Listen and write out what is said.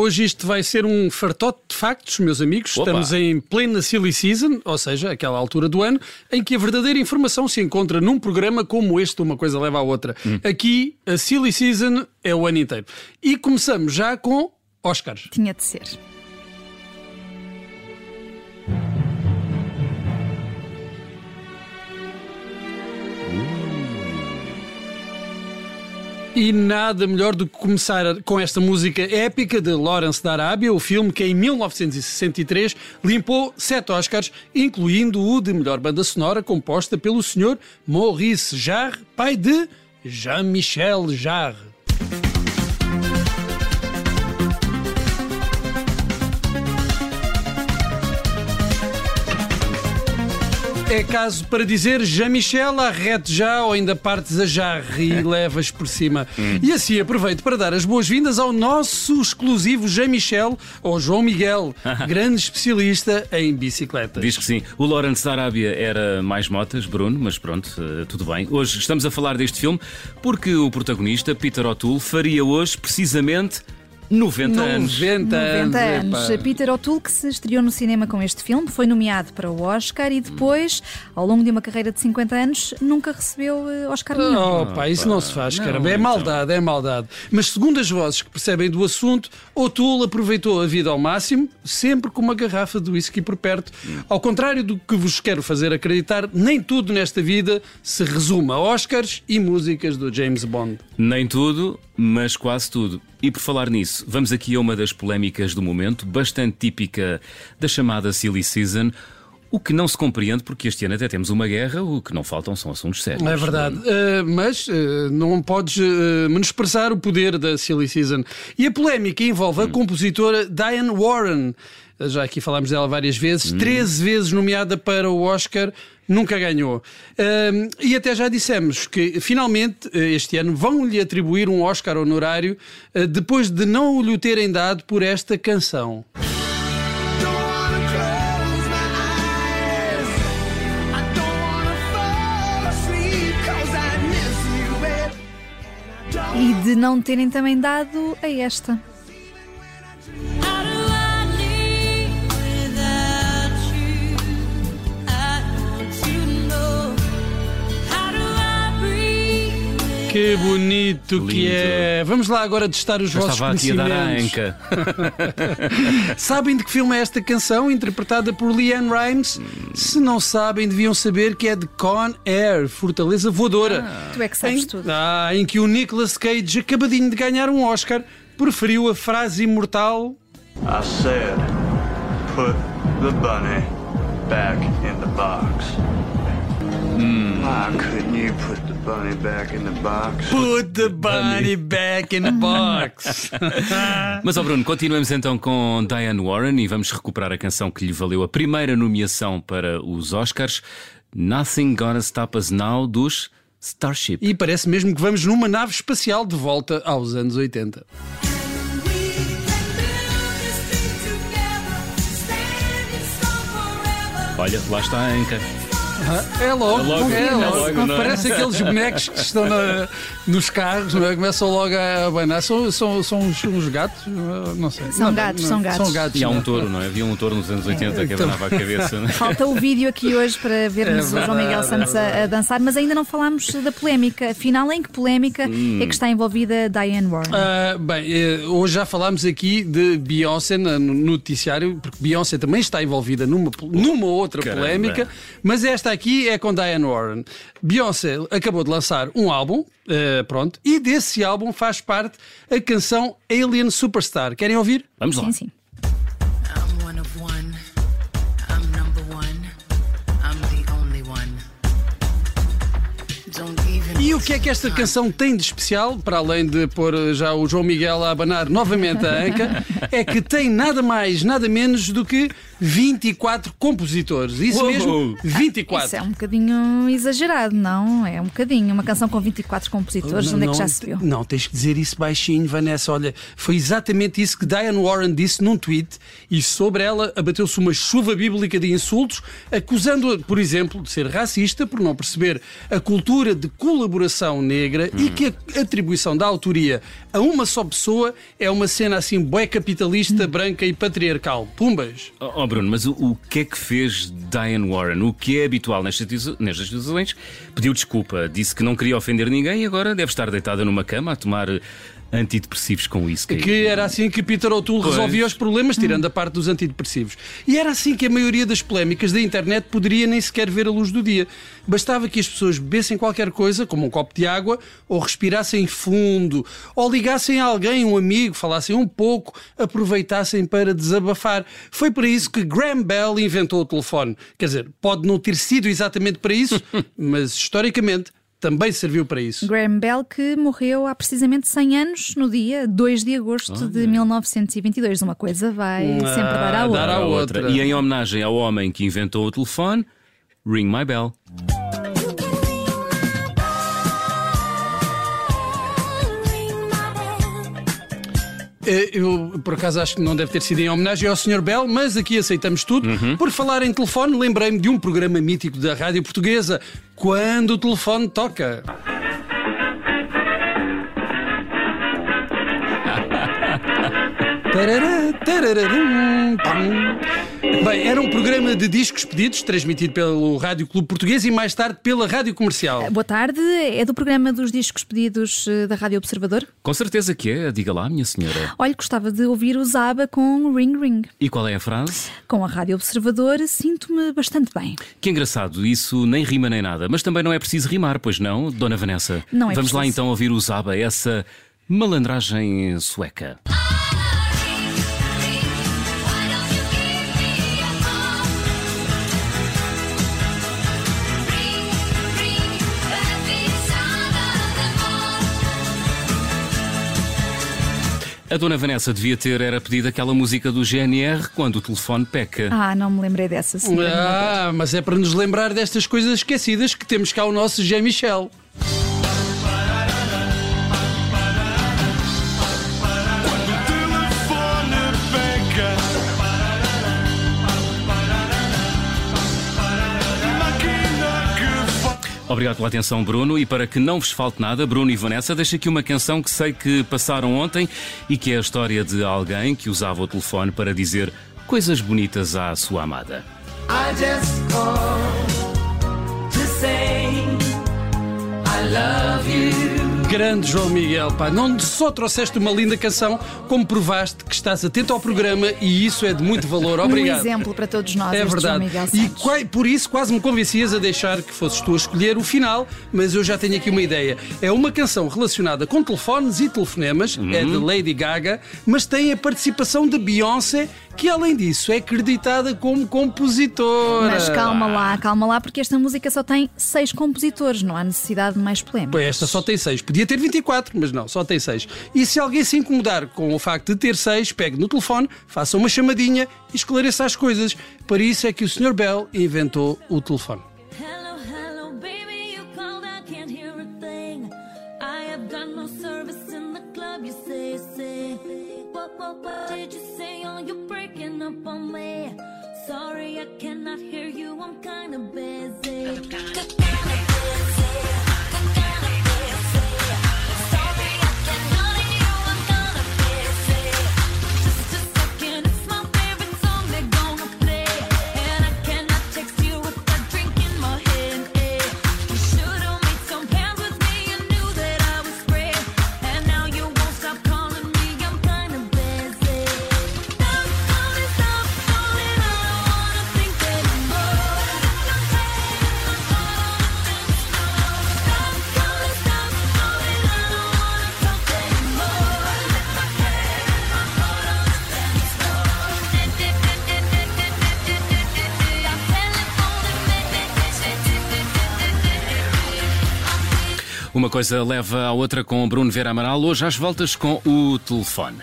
Hoje isto vai ser um fartote de factos, meus amigos. Opa. Estamos em plena silly season, ou seja, aquela altura do ano em que a verdadeira informação se encontra num programa como este, uma coisa leva à outra. Aqui, a silly season é o ano inteiro. E começamos já com Oscars. Tinha de ser. E nada melhor do que começar com esta música épica de Lawrence da Arábia, o filme que em 1963 limpou sete Oscars, incluindo o de melhor banda sonora composta pelo Sr. Maurice Jarre, pai de Jean-Michel Jarre. É caso para dizer Jean-Michel, arrete já ou ainda partes a jarre e levas por cima. E assim aproveito para dar as boas-vindas ao nosso exclusivo Jean-Michel, ou João Miguel, grande especialista em bicicletas. Diz que sim. O Lawrence da Arábia era mais motas, Bruno, mas pronto, eh, tudo bem. Hoje estamos a falar deste filme porque o protagonista, Peter O'Toole, faria hoje precisamente 90 anos. 90 anos. 90 anos. epá. Peter O'Toole, que se estreou no cinema com este filme, foi nomeado para o Oscar e depois, ao longo de uma carreira de 50 anos, nunca recebeu eh, Oscar nenhum. Oh, pá, isso não se faz, Não, caramba. É então. maldade, é maldade. Mas segundo as vozes que percebem do assunto, O'Toole aproveitou a vida ao máximo, sempre com uma garrafa de whisky por perto. Ao contrário do que vos quero fazer acreditar, nem tudo nesta vida se resume a Oscars e músicas do James Bond. Nem tudo, mas quase tudo. E por falar nisso, vamos aqui a uma das polémicas do momento, bastante típica da chamada Silly Season. O que não se compreende, porque este ano até temos uma guerra, o que não faltam são assuntos sérios. É verdade. Uh, mas uh, não podes uh, menosprezar o poder da Silly Season. E a polémica envolve a compositora Diane Warren. Já aqui falámos dela várias vezes, 13 vezes nomeada para o Oscar, nunca ganhou. Um, e até já dissemos que finalmente este ano vão-lhe atribuir um Oscar honorário depois de não lhe o terem dado por esta canção. De não terem também dado a esta. Que bonito que Lindo. é! Vamos lá agora testar os Já vossos estava aqui a dar a conhecimentos. anca. Sabem de que filme é esta canção, interpretada por Leanne Rimes? Se não sabem, deviam saber que é de Con Air, Fortaleza Voadora. Tu é que sabes em, tudo. Ah, em que o Nicolas Cage, acabadinho de ganhar um Oscar, preferiu a frase imortal I said, put the bunny back in the box. Why couldn't you put bunny back in the box? Put the bunny back in the box. Mas, ó Bruno, continuamos então com Diane Warren e vamos recuperar a canção que lhe valeu a primeira nomeação para os Oscars, Nothing Gonna Stop Us Now, dos Starship. e parece mesmo que vamos numa nave espacial de volta aos anos 80. We can build this thing together, standing strong forever. Olha, lá está a anca. É logo, É logo, é é logo. é? Parece aqueles bonecos que estão na- nos carros, não é? começam logo a abanar. São, são, são uns, uns gatos? Não sei. São Não, gatos, não, são gatos. São gatos. E há um é? touro, não é? Havia um touro nos anos 80 que Então- abanava a cabeça. não é? Falta o vídeo aqui hoje para vermos É o João Miguel Santos é a, a dançar, mas ainda não falámos da polémica. Afinal, em que polémica Hum. é que está envolvida Diane Warren? Ah, bem, eh, hoje já falámos aqui de Beyoncé no noticiário, porque Beyoncé também está envolvida numa, numa outra Caramba. polémica, mas esta aqui é com Diane Warren. Beyoncé acabou de lançar um álbum, eh, pronto, e desse álbum faz parte a canção Alien Superstar. Querem ouvir? Vamos lá. Sim, sim. E o que é que esta canção tem de especial, para além de pôr já o João Miguel a abanar novamente a anca, é que tem nada mais, nada menos do que 24 compositores. Isso Uou! mesmo, 24. Isso é um bocadinho exagerado, não? É um bocadinho. Uma canção com 24 compositores, onde é que já se viu? Não, tens que dizer isso baixinho, Vanessa. Olha, foi exatamente isso que Diane Warren disse num tweet e sobre ela abateu-se uma chuva bíblica de insultos, acusando-a, por exemplo, de ser racista por não perceber a cultura de colaboração negra e que a atribuição da autoria a uma só pessoa é uma cena assim bué capitalista, branca e patriarcal. Pumbas. Oh, oh, Bruno, mas o, o que é que fez Diane Warren? O que é habitual nestas, nestas situações? Pediu desculpa, disse que não queria ofender ninguém e agora deve estar deitada numa cama a tomar antidepressivos com isso. Que era assim que Peter O'Toole Pois. resolvia os problemas, tirando a parte dos antidepressivos. E era assim que a maioria das polémicas da internet poderia nem sequer ver a luz do dia. Bastava que as pessoas bebessem qualquer coisa, como um copo de água, ou respirassem fundo, ou ligassem a alguém, um amigo, falassem um pouco, aproveitassem para desabafar. Foi para isso que Graham Bell inventou o telefone. Quer dizer, pode não ter sido exatamente para isso, mas historicamente também serviu para isso. Graham Bell, que morreu há precisamente 100 anos, no dia 2 de agosto de 1922. Uma coisa vai sempre dar à Ah, outra. dar à A outra. E em homenagem ao homem que inventou o telefone, Ring My Bell. Eu, por acaso, acho que não deve ter sido em homenagem ao Sr. Bell, mas aqui aceitamos tudo. Por falar em telefone, lembrei-me de um programa mítico da rádio portuguesa, Quando o Telefone Toca. Tarará. Bem, era um programa de discos pedidos, transmitido pelo Rádio Clube Português e mais tarde pela Rádio Comercial. Boa tarde, é do programa dos discos pedidos eh, da Rádio Observador. Com certeza que é, diga lá, minha senhora. Olha, gostava de ouvir o Zaba com Ring Ring. E qual é a frase? Com a Rádio Observador sinto-me bastante bem. Que engraçado, isso nem rima nem nada, mas também não é preciso rimar, pois não, Dona Vanessa? Não é Vamos lá preciso. então ouvir o Zaba, essa malandragem sueca. A Dona Vanessa devia ter era pedido aquela música do GNR quando o telefone peca. Ah, não me lembrei dessa, senhora. Ah, mas é para nos lembrar destas coisas esquecidas que temos cá o nosso G. Michel. Obrigado pela atenção, Bruno. E para que não vos falte nada, Bruno e Vanessa, deixo aqui uma canção que sei que passaram ontem e que é a história de alguém que usava o telefone para dizer coisas bonitas à sua amada. I just called to say I love you. Grande João Miguel, pá, não só trouxeste uma linda canção, como provaste que estás atento ao programa e isso é de muito valor. Um Obrigado. exemplo para todos nós, É este João verdade. Miguel E Santos. qua- por isso quase me convencias a deixar que fosses tu a escolher o final, mas eu já tenho aqui uma ideia. É uma canção relacionada com telefones e telefonemas, é de Lady Gaga, mas tem a participação de Beyoncé, que além disso é acreditada como compositora. Mas calma lá, calma lá, porque esta música só tem seis compositores, não há necessidade de mais polémica. Pois esta só tem 6. Podia ter 24, mas não, só tem 6. E se alguém se incomodar com o facto de ter 6, pegue no telefone, faça uma chamadinha e esclareça as coisas. Para isso é que o Sr. Bell inventou o telefone. Hello, hello, baby, you called, I can't hear a thing. I have got no service in the club, you say, say. What, what, what did you say? Oh, you're breaking up on me. Sorry, I cannot hear you, I'm kinda busy. Uma coisa leva à outra com Bruno Vera Amaral, hoje às voltas com o telefone.